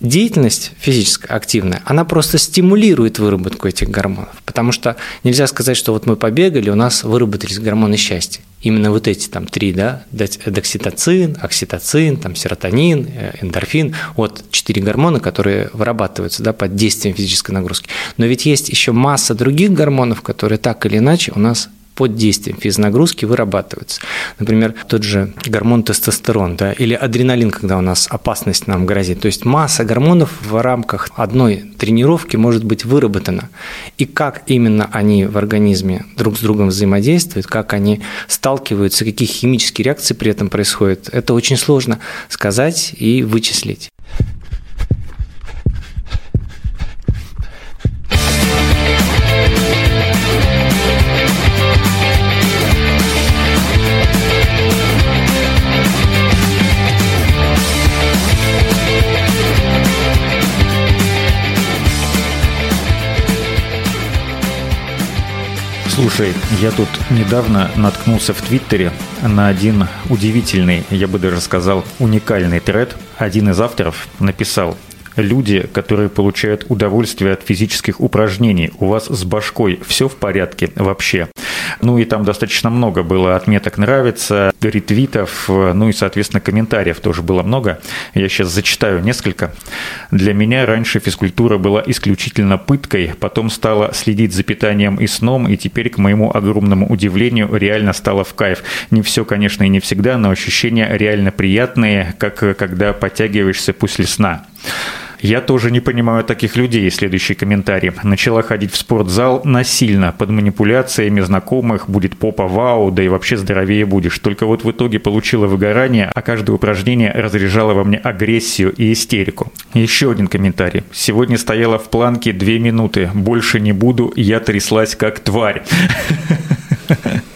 Деятельность физическая, активная, она просто стимулирует выработку этих гормонов, потому что нельзя сказать, что вот мы побегали, у нас выработались гормоны счастья. Именно вот эти там три, да, докситоцин, окситоцин, там серотонин, э, эндорфин, вот четыре гормона, которые вырабатываются, да, под действием физической нагрузки. Но ведь есть еще масса других гормонов, которые так или иначе у нас под действием физнагрузки вырабатываются. Например, тот же гормон тестостерон да, или адреналин, когда у нас опасность нам грозит. То есть масса гормонов в рамках одной тренировки может быть выработана. И как именно они в организме друг с другом взаимодействуют, как они сталкиваются, какие химические реакции при этом происходят, это очень сложно сказать и вычислить. Слушай, я тут недавно наткнулся в Твиттере на один удивительный, я бы даже сказал, уникальный тред. Один из авторов написал люди, которые получают удовольствие от физических упражнений. У вас с башкой все в порядке вообще? Ну и там достаточно много было отметок «нравится», ретвитов, ну и, соответственно, комментариев тоже было много. Я сейчас зачитаю несколько. Для меня раньше физкультура была исключительно пыткой, потом стала следить за питанием и сном, и теперь, к моему огромному удивлению, реально стало в кайф. Не все, конечно, и не всегда, но ощущения реально приятные, как когда подтягиваешься после сна. Я тоже не понимаю таких людей. Следующий комментарий. Начала ходить в спортзал насильно, под манипуляциями знакомых, будет попа вау, да и вообще здоровее будешь. Только вот в итоге получила выгорание, а каждое упражнение разряжало во мне агрессию и истерику. Еще один комментарий. Сегодня стояла в планке две минуты. Больше не буду, я тряслась как тварь.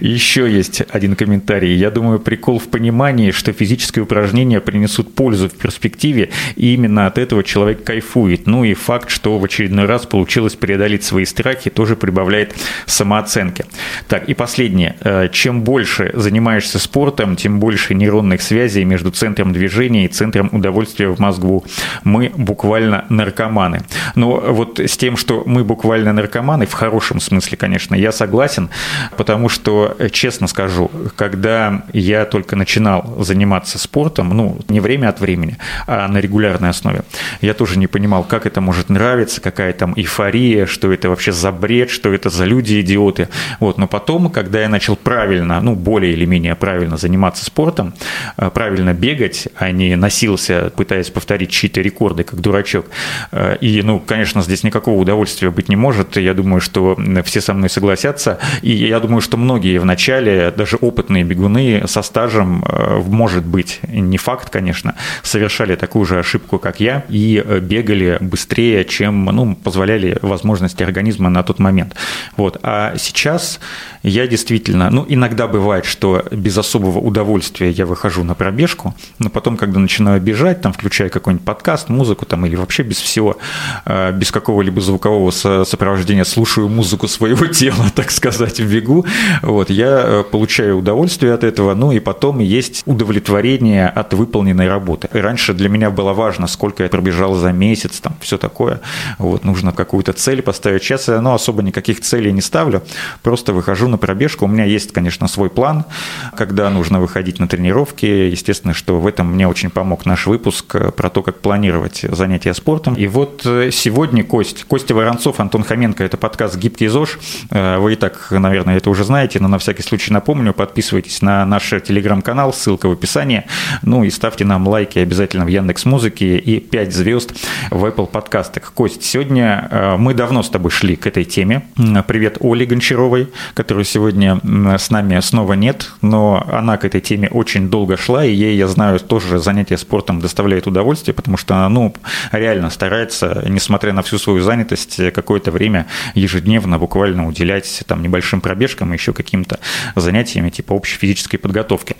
Еще есть один комментарий. Я думаю, прикол в понимании, что физические упражнения принесут пользу в перспективе, и именно от этого человек кайфует. Ну и факт, что в очередной раз получилось преодолеть свои страхи, тоже прибавляет самооценки. Так, и последнее. Э, чем больше занимаешься спортом, тем больше нейронных связей между центром движения и центром удовольствия в мозгу. Мы буквально наркоманы. Но вот с тем, что мы буквально наркоманы, в хорошем смысле, конечно, я согласен, потому что честно скажу, когда я только начинал заниматься спортом, ну, не время от времени, а на регулярной основе, я тоже не понимал, как это может нравиться, какая там эйфория, что это вообще за бред, что это за люди-идиоты. Вот. Но потом, когда я начал правильно, ну, более или менее правильно заниматься спортом, э, правильно бегать, а не носился, пытаясь повторить чьи-то рекорды, как дурачок. Э, и, ну, конечно, здесь никакого удовольствия быть не может. Я думаю, что все со мной согласятся. И я думаю, что многие многие в начале, даже опытные бегуны со стажем, э, может быть, не факт, конечно, совершали такую же ошибку, как я, и э, бегали быстрее, чем ну, позволяли возможности организма на тот момент. Вот. А сейчас я действительно, ну, иногда бывает, что без особого удовольствия я выхожу на пробежку, но потом, когда начинаю бежать, там, включая какой-нибудь подкаст, музыку там, или вообще без всего, э, без какого-либо звукового сопровождения, слушаю музыку своего тела, так сказать, в бегу, вот, я э, получаю удовольствие от этого, ну и потом есть удовлетворение от выполненной работы. Раньше для меня было важно, сколько я пробежал за месяц, там все такое. Вот, нужно какую-то цель поставить. Сейчас я ну, особо никаких целей не ставлю, просто выхожу на пробежку. У меня есть, конечно, свой план, когда нужно выходить на тренировки. Естественно, что в этом мне очень помог наш выпуск э, про то, как планировать занятия спортом. И вот э, сегодня Кость, Костя Воронцов, Антон Хоменко, это подкаст «Гибкий ЗОЖ». Вы и так, наверное, это уже знаете, но на всякий случай напомню, подписывайтесь на наш телеграм-канал, ссылка в описании. Ну и ставьте нам лайки обязательно в Яндекс Музыке и 5 звезд в Apple подкастах. Кость, сегодня э, мы давно с тобой шли к этой теме. Привет Оле Гончаровой, которую сегодня с нами снова нет, но она к этой теме очень долго шла, и ей, я знаю, тоже занятие спортом доставляет удовольствие, потому что она, ну, реально старается, несмотря на всю свою занятость, какое-то время ежедневно буквально уделять там небольшим пробежкам и еще каким какими-то занятиями типа общей физической подготовки.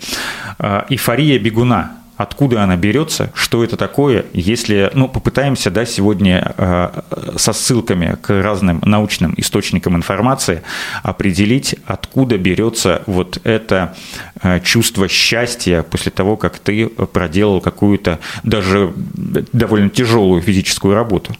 А, эйфория бегуна откуда она берется, что это такое, если, ну, попытаемся, да, сегодня э, со ссылками к разным научным источникам информации определить, откуда берется вот это э, чувство счастья после того, как ты проделал какую-то даже довольно тяжелую физическую работу.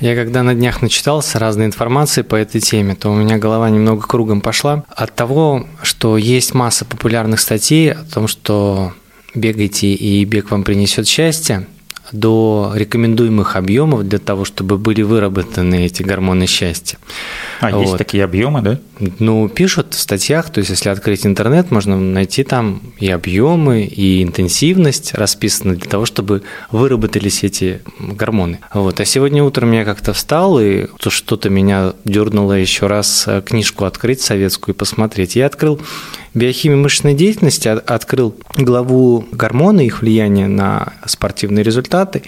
Я когда на днях начитался разной информации по этой теме, то у меня голова немного кругом пошла. От того, что есть масса популярных статей о том, что бегайте и бег вам принесет счастье до рекомендуемых объемов для того, чтобы были выработаны эти гормоны счастья. А вот. есть такие объемы, да? Ну, пишут в статьях, то есть если открыть интернет, можно найти там и объемы, и интенсивность расписаны для того, чтобы выработались эти гормоны. Вот. А сегодня утром я как-то встал, и что-то меня дернуло еще раз э, книжку открыть советскую и посмотреть. Я открыл биохимии мышечной деятельности открыл главу гормоны, их влияние на спортивные результаты.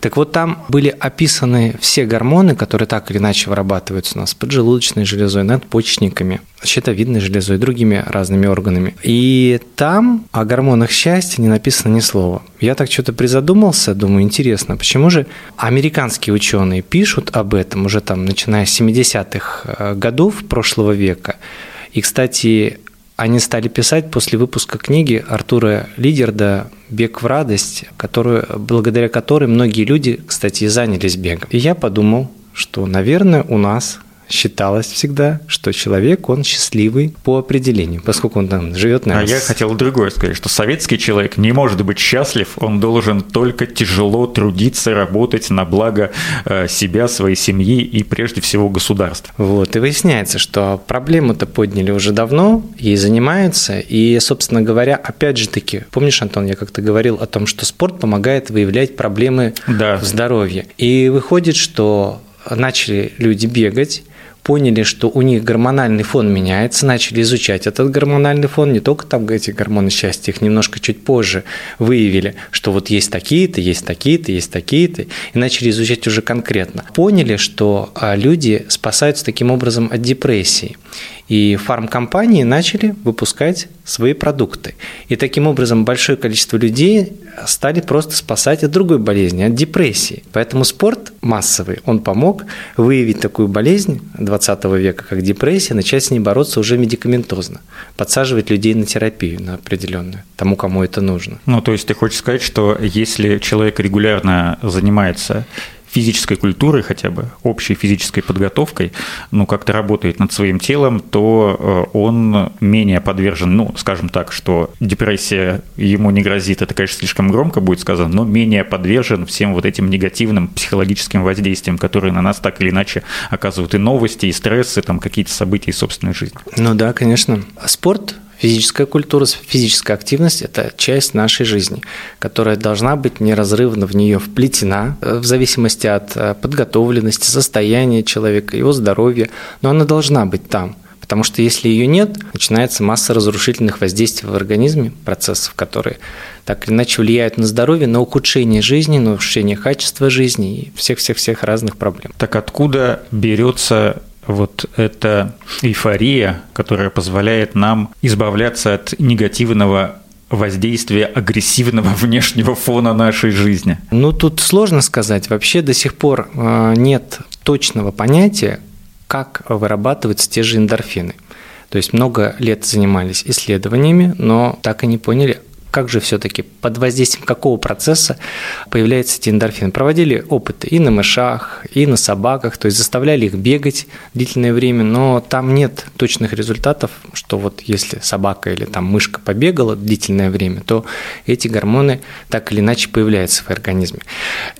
Так вот, там были описаны все гормоны, которые так или иначе вырабатываются у нас поджелудочной железой, надпочечниками, щитовидной железой другими разными органами. И там о гормонах счастья не написано ни слова. Я так что-то призадумался, думаю, интересно, почему же американские ученые пишут об этом уже там, начиная с 70-х э, годов прошлого века, и, кстати, они стали писать после выпуска книги Артура Лидерда «Бег в радость», которую, благодаря которой многие люди, кстати, и занялись бегом. И я подумал, что, наверное, у нас считалось всегда, что человек, он счастливый по определению, поскольку он там живет на... А я хотел другое сказать, что советский человек не может быть счастлив, он должен только тяжело трудиться, работать на благо э, себя, своей семьи и прежде всего государства. Вот, и выясняется, что проблему-то подняли уже давно, ей занимаются, и, собственно говоря, опять же таки, помнишь, Антон, я как-то говорил о том, что спорт помогает выявлять проблемы да. в здоровье. И выходит, что начали люди бегать, поняли, что у них гормональный фон меняется, начали изучать этот гормональный фон, не только там эти гормоны счастья, их немножко чуть позже выявили, что вот есть такие-то, есть такие-то, есть такие-то, и начали изучать уже конкретно. Поняли, что а, люди спасаются таким образом от депрессии. И фармкомпании начали выпускать свои продукты. И таким образом большое количество людей стали просто спасать от другой болезни, от депрессии. Поэтому спорт массовый, он помог выявить такую болезнь 20 века, как депрессия, начать с ней бороться уже медикаментозно, подсаживать людей на терапию на определенную, тому, кому это нужно. Ну, то есть ты хочешь сказать, что если человек регулярно занимается физической культурой хотя бы, общей физической подготовкой, ну, как-то работает над своим телом, то э, он менее подвержен, ну, скажем так, что депрессия ему не грозит, это, конечно, слишком громко будет сказано, но менее подвержен всем вот этим негативным психологическим воздействиям, которые на нас так или иначе оказывают и новости, и стрессы, там какие-то события из собственной жизни. Ну да, конечно. Спорт Физическая культура, физическая активность – это часть нашей жизни, которая должна быть неразрывно в нее вплетена, э, в зависимости от э, подготовленности, состояния человека, его здоровья, но она должна быть там. Потому что если ее нет, начинается масса разрушительных воздействий в организме, процессов, которые так или иначе влияют на здоровье, на ухудшение жизни, на ухудшение качества жизни и всех-всех-всех разных проблем. Так откуда берется вот эта эйфория, которая позволяет нам избавляться от негативного воздействия агрессивного внешнего фона нашей жизни? Ну, тут сложно сказать. Вообще до сих пор э, нет точного понятия, как вырабатываются те же эндорфины. То есть много лет занимались исследованиями, но так и не поняли, как же все-таки, под воздействием какого процесса появляются эти эндорфины? Проводили опыты и на мышах, и на собаках, то есть заставляли их бегать длительное время, но там нет точных результатов, что вот если собака или там мышка побегала длительное время, то эти гормоны так или иначе появляются в организме.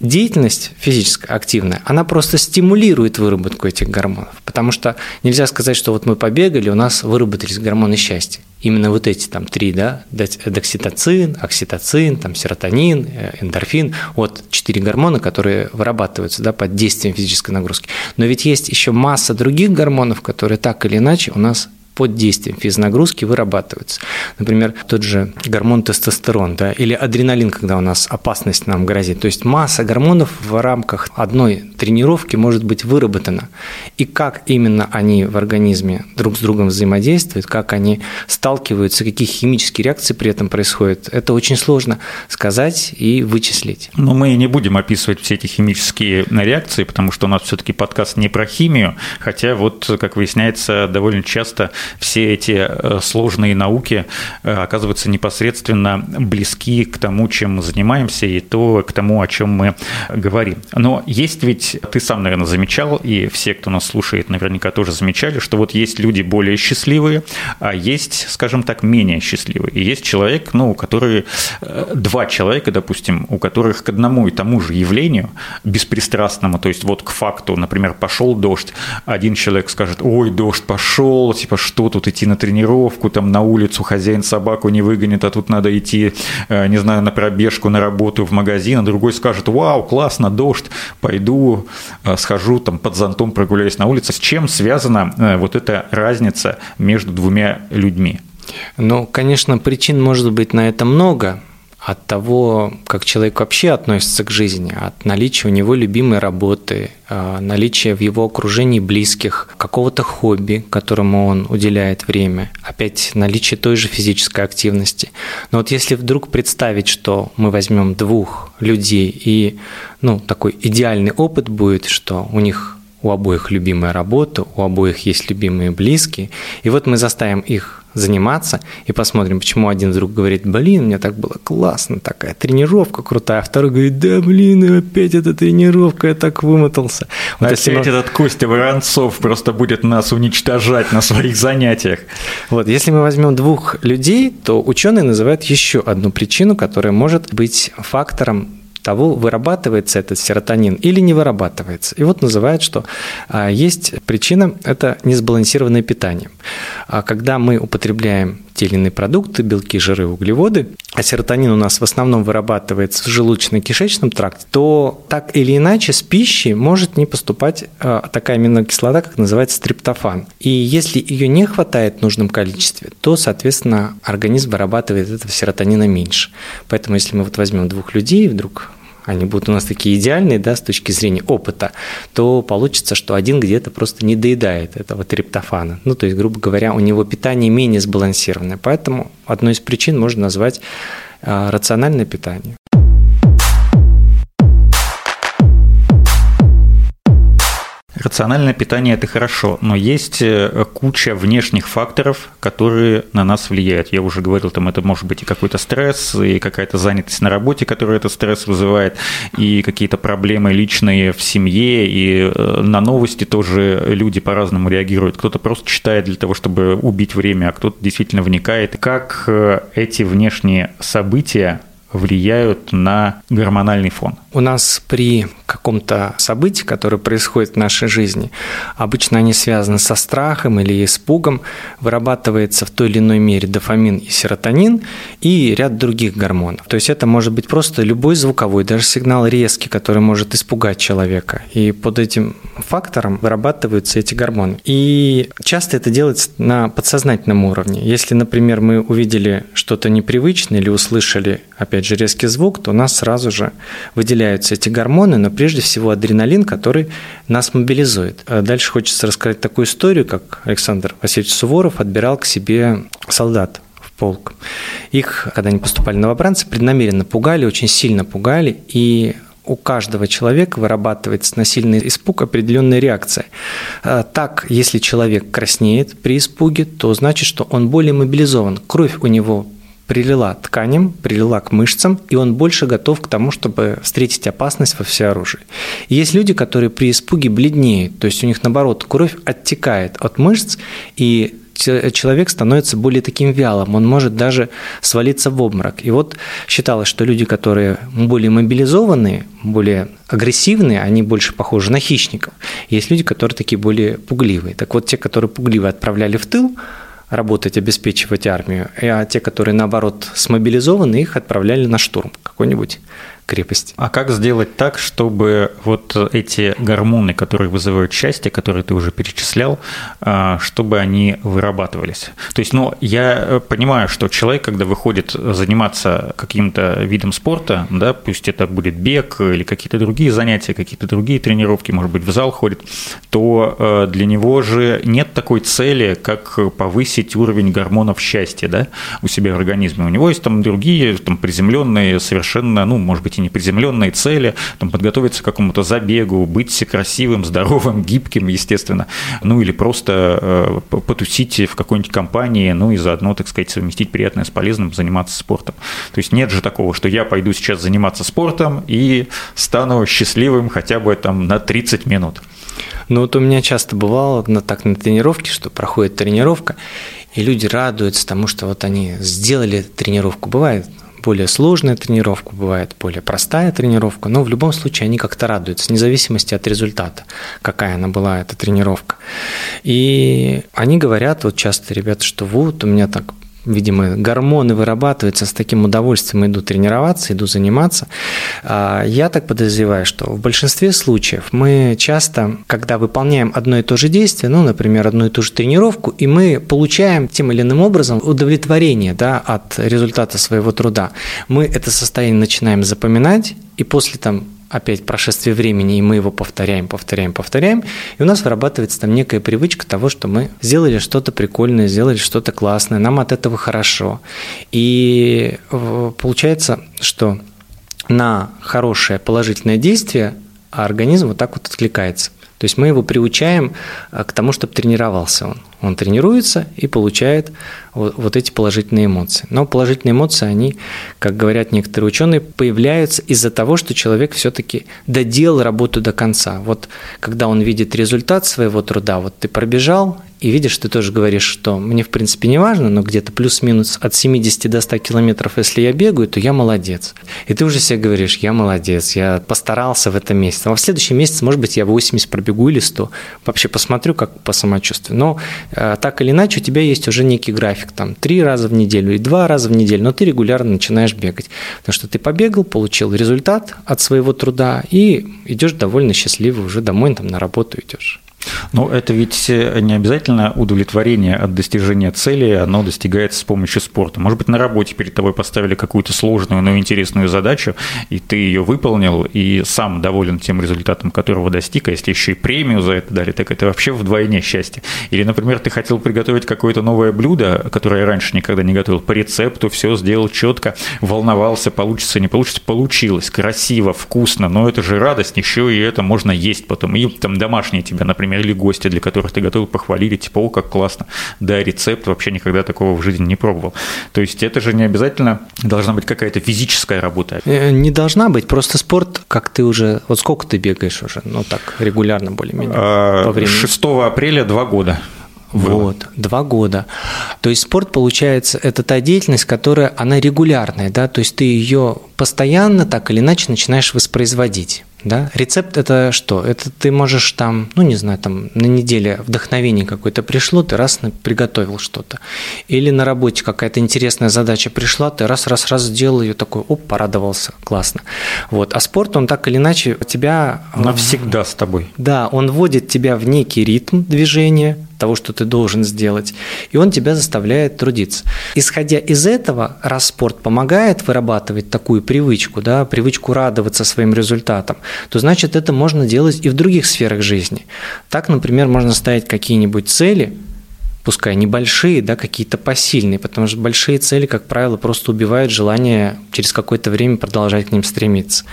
Деятельность физическая, активная, она просто стимулирует выработку этих гормонов, потому что нельзя сказать, что вот мы побегали, у нас выработались гормоны счастья именно вот эти там три, да, докситоцин, окситоцин, там серотонин, э, эндорфин, вот четыре гормона, которые вырабатываются, да, под действием физической нагрузки. Но ведь есть еще масса других гормонов, которые так или иначе у нас под действием физнагрузки вырабатываются. Например, тот же гормон тестостерон да, или адреналин, когда у нас опасность нам грозит. То есть масса гормонов в рамках одной тренировки может быть выработана. И как именно они в организме друг с другом взаимодействуют, как они сталкиваются, какие химические реакции при этом происходят, это очень сложно сказать и вычислить. Но мы не будем описывать все эти химические реакции, потому что у нас все-таки подкаст не про химию, хотя вот, как выясняется, довольно часто все эти э, сложные науки э, оказываются непосредственно близки к тому, чем мы занимаемся, и то, к тому, о чем мы говорим. Но есть ведь, ты сам, наверное, замечал, и все, кто нас слушает, наверняка тоже замечали, что вот есть люди более счастливые, а есть, скажем так, менее счастливые. И есть человек, ну, который, э, два человека, допустим, у которых к одному и тому же явлению, беспристрастному, то есть вот к факту, например, пошел дождь, один человек скажет, ой, дождь пошел, типа, что тут идти на тренировку, там на улицу хозяин собаку не выгонит, а тут надо идти, э, не знаю, на пробежку, на работу, в магазин, а другой скажет, вау, классно, дождь, пойду, э, схожу там под зонтом прогуляюсь на улице. С чем связана э, вот эта разница между двумя людьми? Ну, конечно, причин может быть на это много от того, как человек вообще относится к жизни, от наличия у него любимой работы, а, наличия в его окружении близких, какого-то хобби, которому он уделяет время, опять наличие той же физической активности. Но вот если вдруг представить, что мы возьмем двух людей и ну, такой идеальный опыт будет, что у них у обоих любимая работа, у обоих есть любимые близкие, и вот мы заставим их заниматься и посмотрим, почему один вдруг говорит, блин, мне так было классно, такая тренировка крутая, а второй говорит, да блин, опять эта тренировка, я так вымотался. Вот опять мы... этот Костя Воронцов просто будет нас уничтожать на своих занятиях. Вот, если мы возьмем двух людей, то ученые называют еще одну причину, которая может быть фактором того, вырабатывается этот серотонин или не вырабатывается. И вот называют, что а, есть причина – это несбалансированное питание. А когда мы употребляем те или иные продукты, белки, жиры, углеводы, а серотонин у нас в основном вырабатывается в желудочно-кишечном тракте, то так или иначе с пищей может не поступать а, такая аминокислота, как называется триптофан. И если ее не хватает в нужном количестве, то, соответственно, организм вырабатывает этого серотонина меньше. Поэтому если мы вот возьмем двух людей, вдруг они будут у нас такие идеальные, да, с точки зрения опыта, то получится, что один где-то просто не доедает этого триптофана. Ну, то есть, грубо говоря, у него питание менее сбалансированное. Поэтому одной из причин можно назвать а, рациональное питание. Рациональное питание – это хорошо, но есть э, куча внешних факторов, которые на нас влияют. Я уже говорил, там это может быть и какой-то стресс, и какая-то занятость на работе, которая этот стресс вызывает, и какие-то проблемы личные в семье, и э, на новости тоже люди по-разному реагируют. Кто-то просто читает для того, чтобы убить время, а кто-то действительно вникает. Как э, эти внешние события влияют на гормональный фон? У нас при каком-то событии, которое происходит в нашей жизни, обычно они связаны со страхом или испугом, вырабатывается в той или иной мере дофамин и серотонин и ряд других гормонов. То есть это может быть просто любой звуковой, даже сигнал резкий, который может испугать человека. И под этим фактором вырабатываются эти гормоны. И часто это делается на подсознательном уровне. Если, например, мы увидели что-то непривычное или услышали, опять же, резкий звук, то у нас сразу же выделяется выделяются эти гормоны, но прежде всего адреналин, который нас мобилизует. А дальше хочется рассказать такую историю, как Александр Васильевич Суворов отбирал к себе солдат в полк. Их, когда они поступали новобранцы, преднамеренно пугали, очень сильно пугали, и у каждого человека вырабатывается на сильный испуг определенная реакция. А так, если человек краснеет при испуге, то значит, что он более мобилизован. Кровь у него прилила тканям, прилила к мышцам, и он больше готов к тому, чтобы встретить опасность во всеоружии. И есть люди, которые при испуге бледнеют, то есть у них, наоборот, кровь оттекает от мышц, и человек становится более таким вялым, он может даже свалиться в обморок. И вот считалось, что люди, которые более мобилизованные, более агрессивные, они больше похожи на хищников. Есть люди, которые такие более пугливые. Так вот, те, которые пугливые отправляли в тыл, работать, обеспечивать армию, а те, которые, наоборот, смобилизованы, их отправляли на штурм какой-нибудь крепости. А как сделать так, чтобы вот эти гормоны, которые вызывают счастье, которые ты уже перечислял, а, чтобы они вырабатывались? То есть, ну, я понимаю, что человек, когда выходит заниматься каким-то видом спорта, да, пусть это будет бег или какие-то другие занятия, какие-то другие тренировки, может быть, в зал ходит, то э, для него же нет такой цели, как повысить уровень гормонов счастья, да, у себя в организме. У него есть там другие, там, приземленные совершенно, ну, может быть, и не приземленные цели, там, подготовиться к какому-то забегу, быть красивым, здоровым, гибким, естественно, ну, или просто э, потусить в какой-нибудь компании, ну, и заодно, так сказать, совместить приятное с полезным, заниматься спортом. То есть нет же такого, что я пойду сейчас заниматься спортом и стану счастливым хотя бы там на 30 минут. Ну вот у меня часто бывало на, так на тренировке, что проходит тренировка, и люди радуются тому, что вот они сделали тренировку. Бывает более сложная тренировка, бывает более простая тренировка, но в любом случае они как-то радуются, вне зависимости от результата, какая она была, эта тренировка. И они говорят, вот часто ребята, что вот у меня так видимо, гормоны вырабатываются, с таким удовольствием иду тренироваться, иду заниматься. А, я так подозреваю, что в большинстве случаев мы часто, когда выполняем одно и то же действие, ну, например, одну и ту же тренировку, и мы получаем тем или иным образом удовлетворение да, от результата своего труда, мы это состояние начинаем запоминать, и после там опять прошествие времени, и мы его повторяем, повторяем, повторяем, и у нас вырабатывается там некая привычка того, что мы сделали что-то прикольное, сделали что-то классное, нам от этого хорошо. И э, получается, что на хорошее положительное действие организм вот так вот откликается. То есть мы его приучаем э, к тому, чтобы тренировался он. Он тренируется и получает вот, вот эти положительные эмоции. Но положительные эмоции, они, как говорят некоторые ученые, появляются из-за того, что человек все-таки доделал работу до конца. Вот когда он видит результат своего труда, вот ты пробежал, и видишь, ты тоже говоришь, что мне в принципе не важно, но где-то плюс-минус от 70 до 100 километров, если я бегаю, то я молодец. И ты уже себе говоришь, я молодец, я постарался в этом месяце. А в следующем месяце, может быть, я 80 пробегу или 100. Вообще посмотрю, как по самочувствию. Но так или иначе у тебя есть уже некий график, там, три раза в неделю и два раза в неделю, но ты регулярно начинаешь бегать. Потому что ты побегал, получил результат от своего труда и идешь довольно счастливый уже домой, там, на работу идешь. Но это ведь не обязательно удовлетворение от достижения цели, оно достигается с помощью спорта. Может быть, на работе перед тобой поставили какую-то сложную, но интересную задачу, и ты ее выполнил, и сам доволен тем результатом, которого достиг, а если еще и премию за это дали, так это вообще вдвойне счастье. Или, например, ты хотел приготовить какое-то новое блюдо, которое раньше никогда не готовил, по рецепту, все сделал четко, волновался, получится, не получится, получилось, красиво, вкусно, но это же радость, еще и это можно есть потом, и там домашние тебя, например, или гости, для которых ты готовы похвалили, типа, о, как классно, да, рецепт, вообще никогда такого в жизни не пробовал. То есть это же не обязательно должна быть какая-то физическая работа. Э, не должна быть, просто спорт, как ты уже, вот сколько ты бегаешь уже, ну так, регулярно более-менее а, по времени? 6 апреля два года. Было. Вот, два года. То есть спорт, получается, это та деятельность, которая, она регулярная, да, то есть ты ее постоянно так или иначе начинаешь воспроизводить. Да? Рецепт это что? Это ты можешь там, ну не знаю, там на неделе вдохновение какое-то пришло, ты раз приготовил что-то. Или на работе какая-то интересная задача пришла, ты раз-раз-раз сделал ее такой, оп, порадовался, классно. Вот. А спорт, он так или иначе тебя... Навсегда с тобой. Да, он вводит тебя в некий ритм движения, того, что ты должен сделать, и он тебя заставляет трудиться. Исходя из этого, раз спорт помогает вырабатывать такую привычку, да, привычку радоваться своим результатам, то значит это можно делать и в других сферах жизни. Так, например, можно ставить какие-нибудь цели, пускай небольшие, да, какие-то посильные, потому что большие цели, как правило, просто убивают желание через какое-то время продолжать к ним стремиться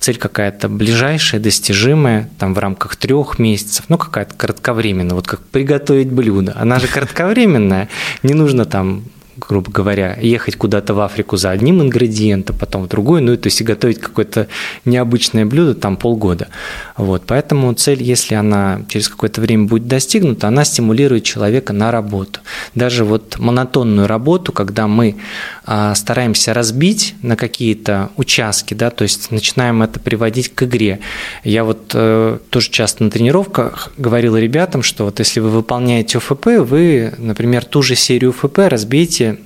цель какая-то ближайшая, достижимая, там в рамках трех месяцев, ну какая-то кратковременная, вот как приготовить блюдо. Она же кратковременная, не нужно там грубо говоря, ехать куда-то в Африку за одним ингредиентом, потом в другой, ну, то есть и готовить какое-то необычное блюдо там полгода. Вот, поэтому цель, если она через какое-то время будет достигнута, она стимулирует человека на работу. Даже вот монотонную работу, когда мы а, стараемся разбить на какие-то участки, да, то есть начинаем это приводить к игре. Я вот э, тоже часто на тренировках говорил ребятам, что вот если вы выполняете ОФП, вы, например, ту же серию ОФП разбейте разбейте,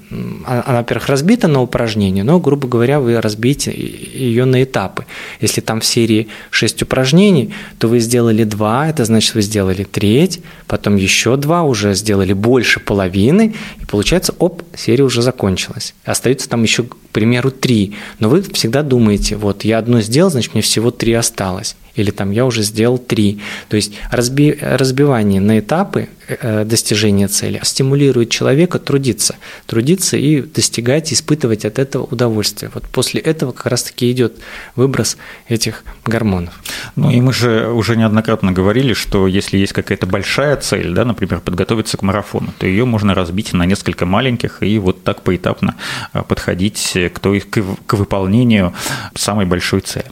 она, во-первых, разбита на упражнения, но, грубо говоря, вы разбейте ее на этапы. Если там в серии 6 упражнений, то вы сделали 2, это значит, вы сделали треть, потом еще 2, уже сделали больше половины, и получается, оп, серия уже закончилась. Остается там еще, к примеру, 3, но вы всегда думаете, вот я одно сделал, значит, мне всего 3 осталось или там я уже сделал три. То есть разби, разбивание на этапы э, достижения цели стимулирует человека трудиться, трудиться и достигать, испытывать от этого удовольствие. Вот после этого как раз-таки идет выброс этих гормонов. Ну и мы же уже неоднократно говорили, что если есть какая-то большая цель, да, например, подготовиться к марафону, то ее можно разбить на несколько маленьких и вот так поэтапно э, подходить к, той, к выполнению самой большой цели.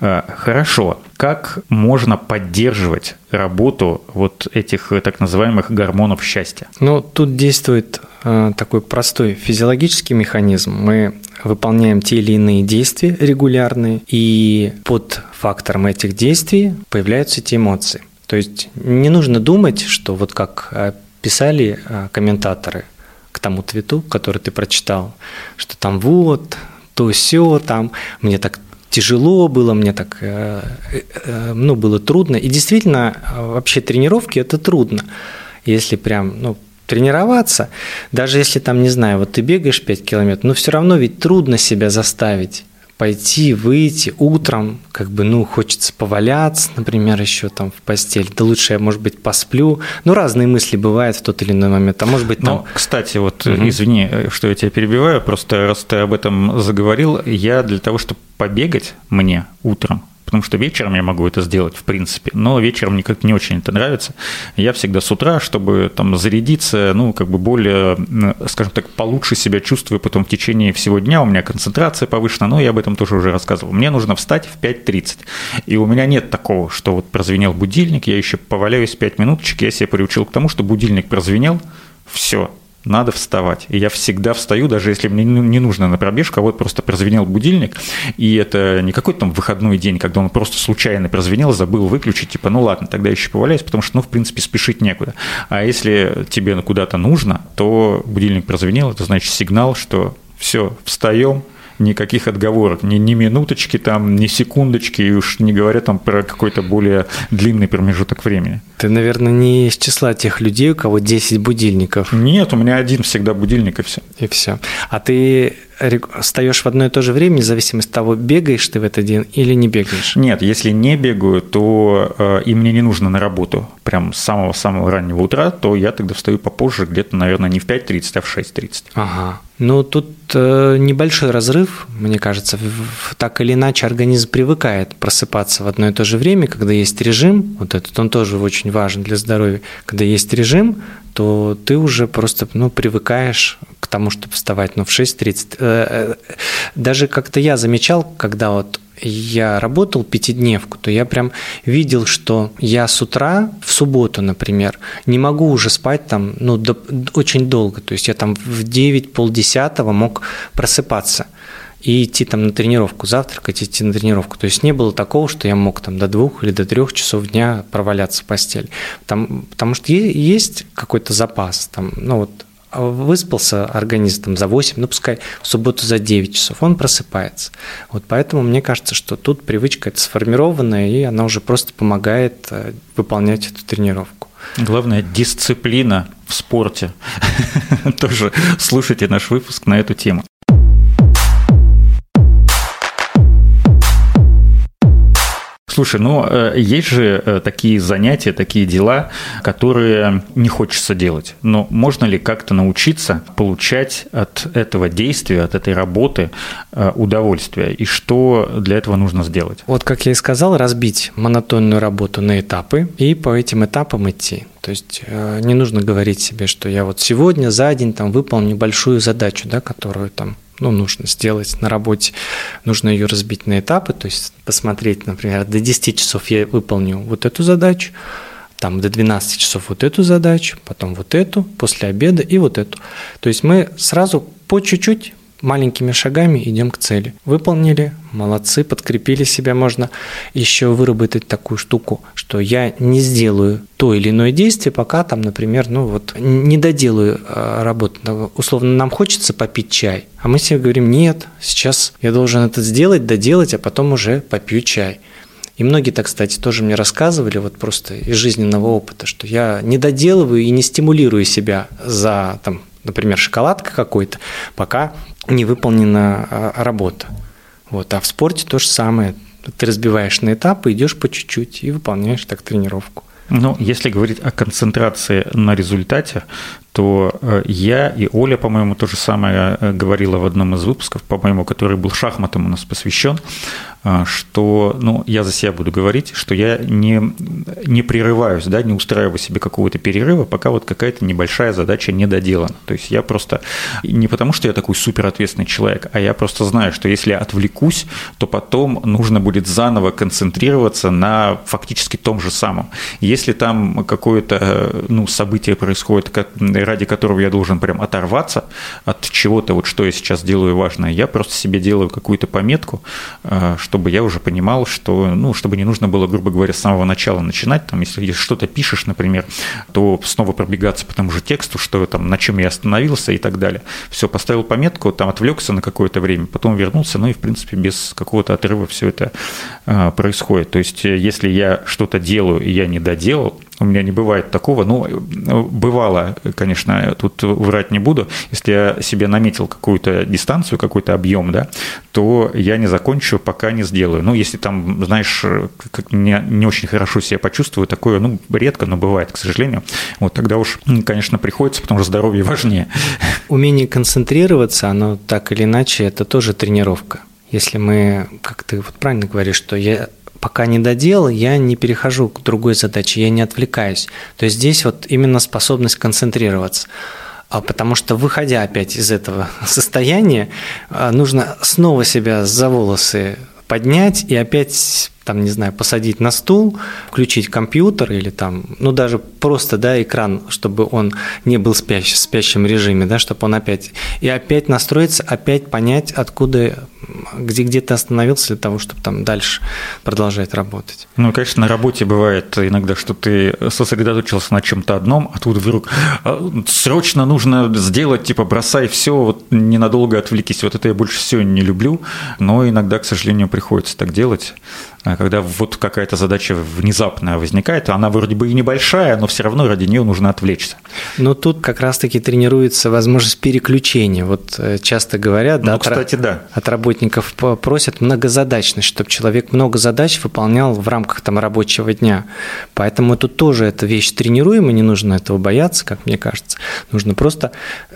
Э, хорошо как можно поддерживать работу вот этих так называемых гормонов счастья? Ну, тут действует э, такой простой физиологический механизм. Мы выполняем те или иные действия регулярные, и под фактором этих действий появляются эти эмоции. То есть не нужно думать, что вот как э, писали э, комментаторы к тому твиту, который ты прочитал, что там вот, то все там, мне так тяжело было, мне так, э, э, ну, было трудно. И действительно, вообще тренировки – это трудно. Если прям, ну, тренироваться, даже если там, не знаю, вот ты бегаешь 5 километров, но все равно ведь трудно себя заставить пойти, выйти утром, как бы, ну, хочется поваляться, например, еще там в постель. Да лучше я, может быть, посплю. Ну, разные мысли бывают в тот или иной момент. А может быть, там... Ну, кстати, вот, угу. извини, что я тебя перебиваю, просто раз ты об этом заговорил, я для того, чтобы побегать мне утром, потому что вечером я могу это сделать, в принципе, но вечером мне как-то не очень это нравится. Я всегда с утра, чтобы там зарядиться, ну, как бы более, скажем так, получше себя чувствую потом в течение всего дня, у меня концентрация повышена, но я об этом тоже уже рассказывал. Мне нужно встать в 5.30, и у меня нет такого, что вот прозвенел будильник, я еще поваляюсь 5 минуточек, я себя приучил к тому, что будильник прозвенел, все, надо вставать. И я всегда встаю, даже если мне не нужно на пробежку, а вот просто прозвенел будильник, и это не какой-то там выходной день, когда он просто случайно прозвенел, забыл выключить, типа, ну ладно, тогда еще поваляюсь, потому что, ну, в принципе, спешить некуда. А если тебе куда-то нужно, то будильник прозвенел, это значит сигнал, что все, встаем, никаких отговорок, ни, ни минуточки там, ни секундочки, и уж не говоря там про какой-то более длинный промежуток времени. Ты, наверное, не из числа тех людей, у кого 10 будильников. Нет, у меня один всегда будильник и все. И все. А ты встаешь в одно и то же время, независимо от того, бегаешь ты в этот день или не бегаешь? Нет, если не бегаю, то э, и мне не нужно на работу прям с самого-самого раннего утра, то я тогда встаю попозже, где-то, наверное, не в 5.30, а в 6.30. Ага. Ну, тут э, небольшой разрыв, мне кажется. В, так или иначе организм привыкает просыпаться в одно и то же время, когда есть режим, вот этот он тоже очень важен для здоровья, когда есть режим, то ты уже просто ну, привыкаешь к тому, чтобы вставать ну, в 6.30. Э, э, даже как-то я замечал, когда вот я работал пятидневку, то я прям видел, что я с утра, в субботу, например, не могу уже спать там ну, до, очень долго. То есть я там в 9, полдесятого мог просыпаться и идти там на тренировку, завтракать, идти на тренировку. То есть не было такого, что я мог там до двух или до трех часов дня проваляться в постели. Там, потому что есть какой-то запас, там, ну вот выспался организм там, за 8, ну пускай в субботу за 9 часов, он просыпается. Вот поэтому мне кажется, что тут привычка это сформированная, и она уже просто помогает э, выполнять эту тренировку. Главное – дисциплина в спорте. Тоже слушайте наш выпуск на эту тему. Слушай, ну э, есть же э, такие занятия, такие дела, которые не хочется делать. Но можно ли как-то научиться получать от этого действия, от этой работы э, удовольствие? И что для этого нужно сделать? Вот как я и сказал, разбить монотонную работу на этапы и по этим этапам идти. То есть не нужно говорить себе, что я вот сегодня за день там выполню большую задачу, да, которую там ну, нужно сделать на работе, нужно ее разбить на этапы, то есть посмотреть, например, до 10 часов я выполню вот эту задачу, там до 12 часов вот эту задачу, потом вот эту, после обеда и вот эту. То есть мы сразу по чуть-чуть маленькими шагами идем к цели. Выполнили, молодцы, подкрепили себя. Можно еще выработать такую штуку, что я не сделаю то или иное действие, пока там, например, ну вот не доделаю а, работу. Условно, нам хочется попить чай, а мы себе говорим, нет, сейчас я должен это сделать, доделать, а потом уже попью чай. И многие так, кстати, тоже мне рассказывали, вот просто из жизненного опыта, что я не доделываю и не стимулирую себя за, там, например, шоколадка какой-то, пока не выполнена а, работа. Вот. А в спорте то же самое. Ты разбиваешь на этапы, идешь по чуть-чуть и выполняешь так тренировку. Ну, если говорить о концентрации на результате, то э, я и Оля, по-моему, то же самое э, говорила в одном из выпусков, по-моему, который был шахматом у нас посвящен, что, ну, я за себя буду говорить, что я не, не прерываюсь, да, не устраиваю себе какого-то перерыва, пока вот какая-то небольшая задача не доделана. То есть я просто, не потому что я такой суперответственный человек, а я просто знаю, что если я отвлекусь, то потом нужно будет заново концентрироваться на фактически том же самом. Если там какое-то, ну, событие происходит, ради которого я должен прям оторваться от чего-то, вот что я сейчас делаю важное, я просто себе делаю какую-то пометку, э, чтобы я уже понимал, что, ну, чтобы не нужно было, грубо говоря, с самого начала начинать, там, если что-то пишешь, например, то снова пробегаться по тому же тексту, что там, на чем я остановился и так далее. Все, поставил пометку, там отвлекся на какое-то время, потом вернулся, ну и, в принципе, без какого-то отрыва все это э, происходит. То есть, если я что-то делаю, и я не доделал, у меня не бывает такого. Ну, бывало, конечно, тут врать не буду. Если я себе наметил какую-то дистанцию, какой-то объем, да, то я не закончу, пока не сделаю. Ну, если там, знаешь, как не, не очень хорошо себя почувствую, такое, ну, редко, но бывает, к сожалению. Вот тогда уж, конечно, приходится, потому что здоровье важнее. Умение концентрироваться, оно так или иначе, это тоже тренировка. Если мы, как ты вот правильно говоришь, что я пока не доделал, я не перехожу к другой задаче, я не отвлекаюсь. То есть здесь вот именно способность концентрироваться. А потому что, выходя опять из этого состояния, а, нужно снова себя за волосы поднять и опять там, не знаю, посадить на стул, включить компьютер или там, ну, даже просто, да, экран, чтобы он не был спящ, в спящем режиме, да, чтобы он опять, и опять настроиться, опять понять, откуда, где, где ты остановился для того, чтобы там дальше продолжать работать. Ну, конечно, на работе бывает иногда, что ты сосредоточился на чем-то одном, а тут вдруг «А, срочно нужно сделать, типа, бросай все, вот ненадолго отвлекись. Вот это я больше всего не люблю, но иногда, к сожалению, приходится так делать. А когда вот какая-то задача внезапная возникает, она вроде бы и небольшая, но все равно ради нее нужно отвлечься. Но тут как раз-таки тренируется возможность переключения. Вот э, часто говорят, да, ну, кстати, от, да. от работников просят многозадачность, чтобы человек много задач выполнял в рамках там рабочего дня. Поэтому тут тоже эта вещь тренируемая, не нужно этого бояться, как мне кажется. Нужно просто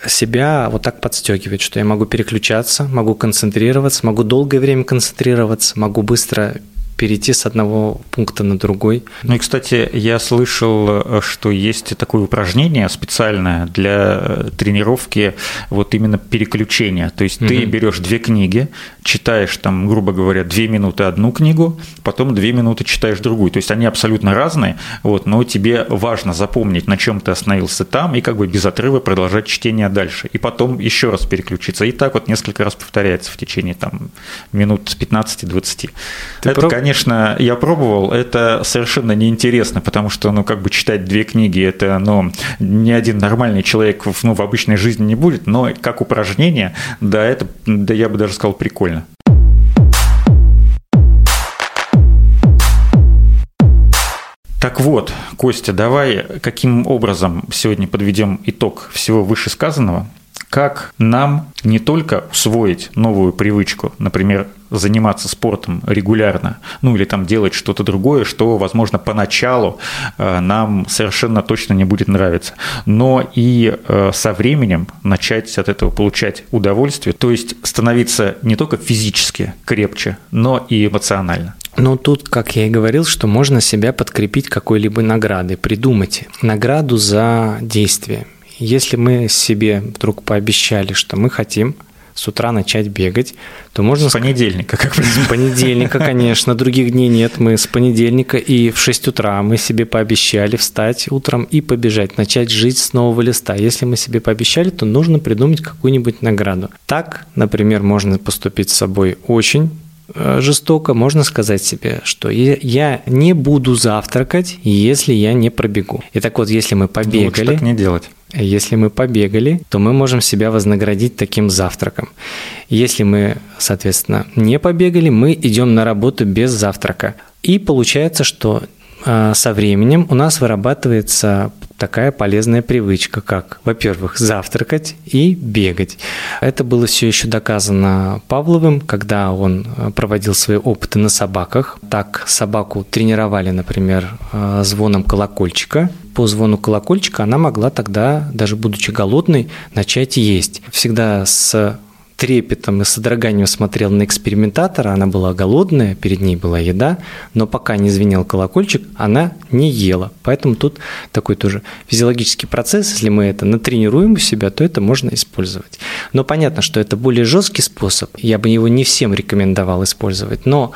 себя вот так подстегивать, что я могу переключаться, могу концентрироваться, могу долгое время концентрироваться, могу быстро перейти с одного пункта на другой. Ну и, кстати, я слышал, что есть такое упражнение специальное для э, тренировки вот именно переключения. То есть угу. ты берешь две книги, читаешь там, грубо говоря, две минуты одну книгу, потом две минуты читаешь другую. То есть они абсолютно разные, вот, но тебе важно запомнить, на чем ты остановился там, и как бы без отрыва продолжать чтение дальше. И потом еще раз переключиться. И так вот несколько раз повторяется в течение там минут 15-20. Это, проб... конечно, я пробовал, это совершенно неинтересно, потому что, ну, как бы читать две книги, это, ну, ни один нормальный человек ну, в обычной жизни не будет, но как упражнение, да, это, да я бы даже сказал, прикольно. Так вот, Костя, давай каким образом сегодня подведем итог всего вышесказанного? Как нам не только усвоить новую привычку, например, заниматься спортом регулярно, ну или там делать что-то другое, что, возможно, поначалу э, нам совершенно точно не будет нравиться, но и э, со временем начать от этого получать удовольствие, то есть становиться не только физически крепче, но и эмоционально. Ну, тут, как я и говорил, что можно себя подкрепить какой-либо наградой. Придумайте награду за действие. Если мы себе вдруг пообещали, что мы хотим с утра начать бегать, то можно... С понедельника, как С понедельника, конечно, других дней нет. Мы с понедельника и в 6 утра мы себе пообещали встать утром и побежать, начать жить с нового листа. Если мы себе пообещали, то нужно придумать какую-нибудь награду. Так, например, можно поступить с собой очень Э, жестоко, можно сказать себе, что я не буду завтракать, если я не пробегу. И так вот, если мы побегали... Лучше так не делать. Если мы побегали, то мы можем себя вознаградить таким завтраком. Если мы, соответственно, не побегали, мы идем на работу без завтрака. И получается, что э, со временем у нас вырабатывается такая полезная привычка, как, во-первых, завтракать и бегать. Это было все еще доказано Павловым, когда он э, проводил свои опыты на собаках. Так собаку тренировали, например, э, звоном колокольчика. По звону колокольчика она могла тогда, даже будучи голодной, начать есть. Всегда с трепетом и содроганием смотрел на экспериментатора. Она была голодная, перед ней была еда, но пока не звенел колокольчик, она не ела. Поэтому тут такой тоже физиологический процесс. Если мы это натренируем у себя, то это можно использовать. Но понятно, что это более жесткий способ. Я бы его не всем рекомендовал использовать. Но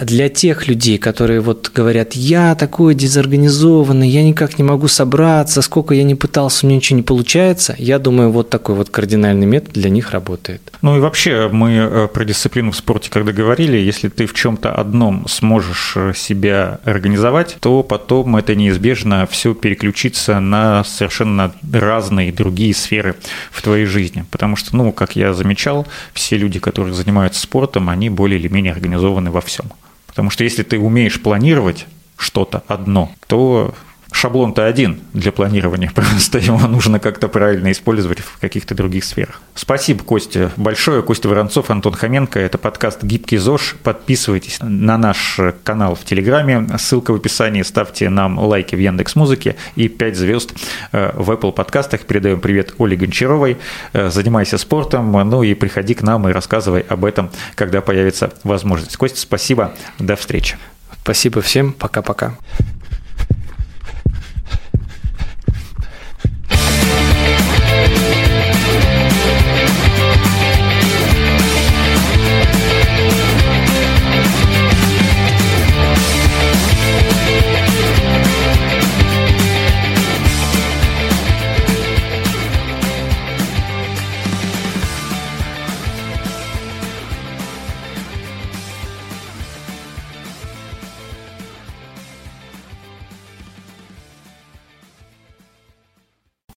для тех людей, которые вот говорят, я такой дезорганизованный, я никак не могу собраться, сколько я не пытался, у меня ничего не получается, я думаю, вот такой вот кардинальный метод для них работает. Ну и вообще мы э, про дисциплину в спорте, когда говорили, если ты в чем-то одном сможешь э, себя организовать, то потом это неизбежно все переключится на совершенно разные другие сферы в твоей жизни. Потому что, ну, как я замечал, все люди, которые занимаются спортом, они более или менее организованы во всем. Потому что если ты умеешь планировать что-то одно, то шаблон-то один для планирования, просто его нужно как-то правильно использовать в каких-то других сферах. Спасибо, Костя, большое. Костя Воронцов, Антон Хоменко. Это подкаст «Гибкий ЗОЖ». Подписывайтесь на наш канал в Телеграме. Ссылка в описании. Ставьте нам лайки в Яндекс Музыке и 5 звезд э, в Apple подкастах. Передаем привет Оле Гончаровой. Э, занимайся спортом, ну и приходи к нам и рассказывай об этом, когда появится возможность. Костя, спасибо. До встречи. Спасибо всем. Пока-пока.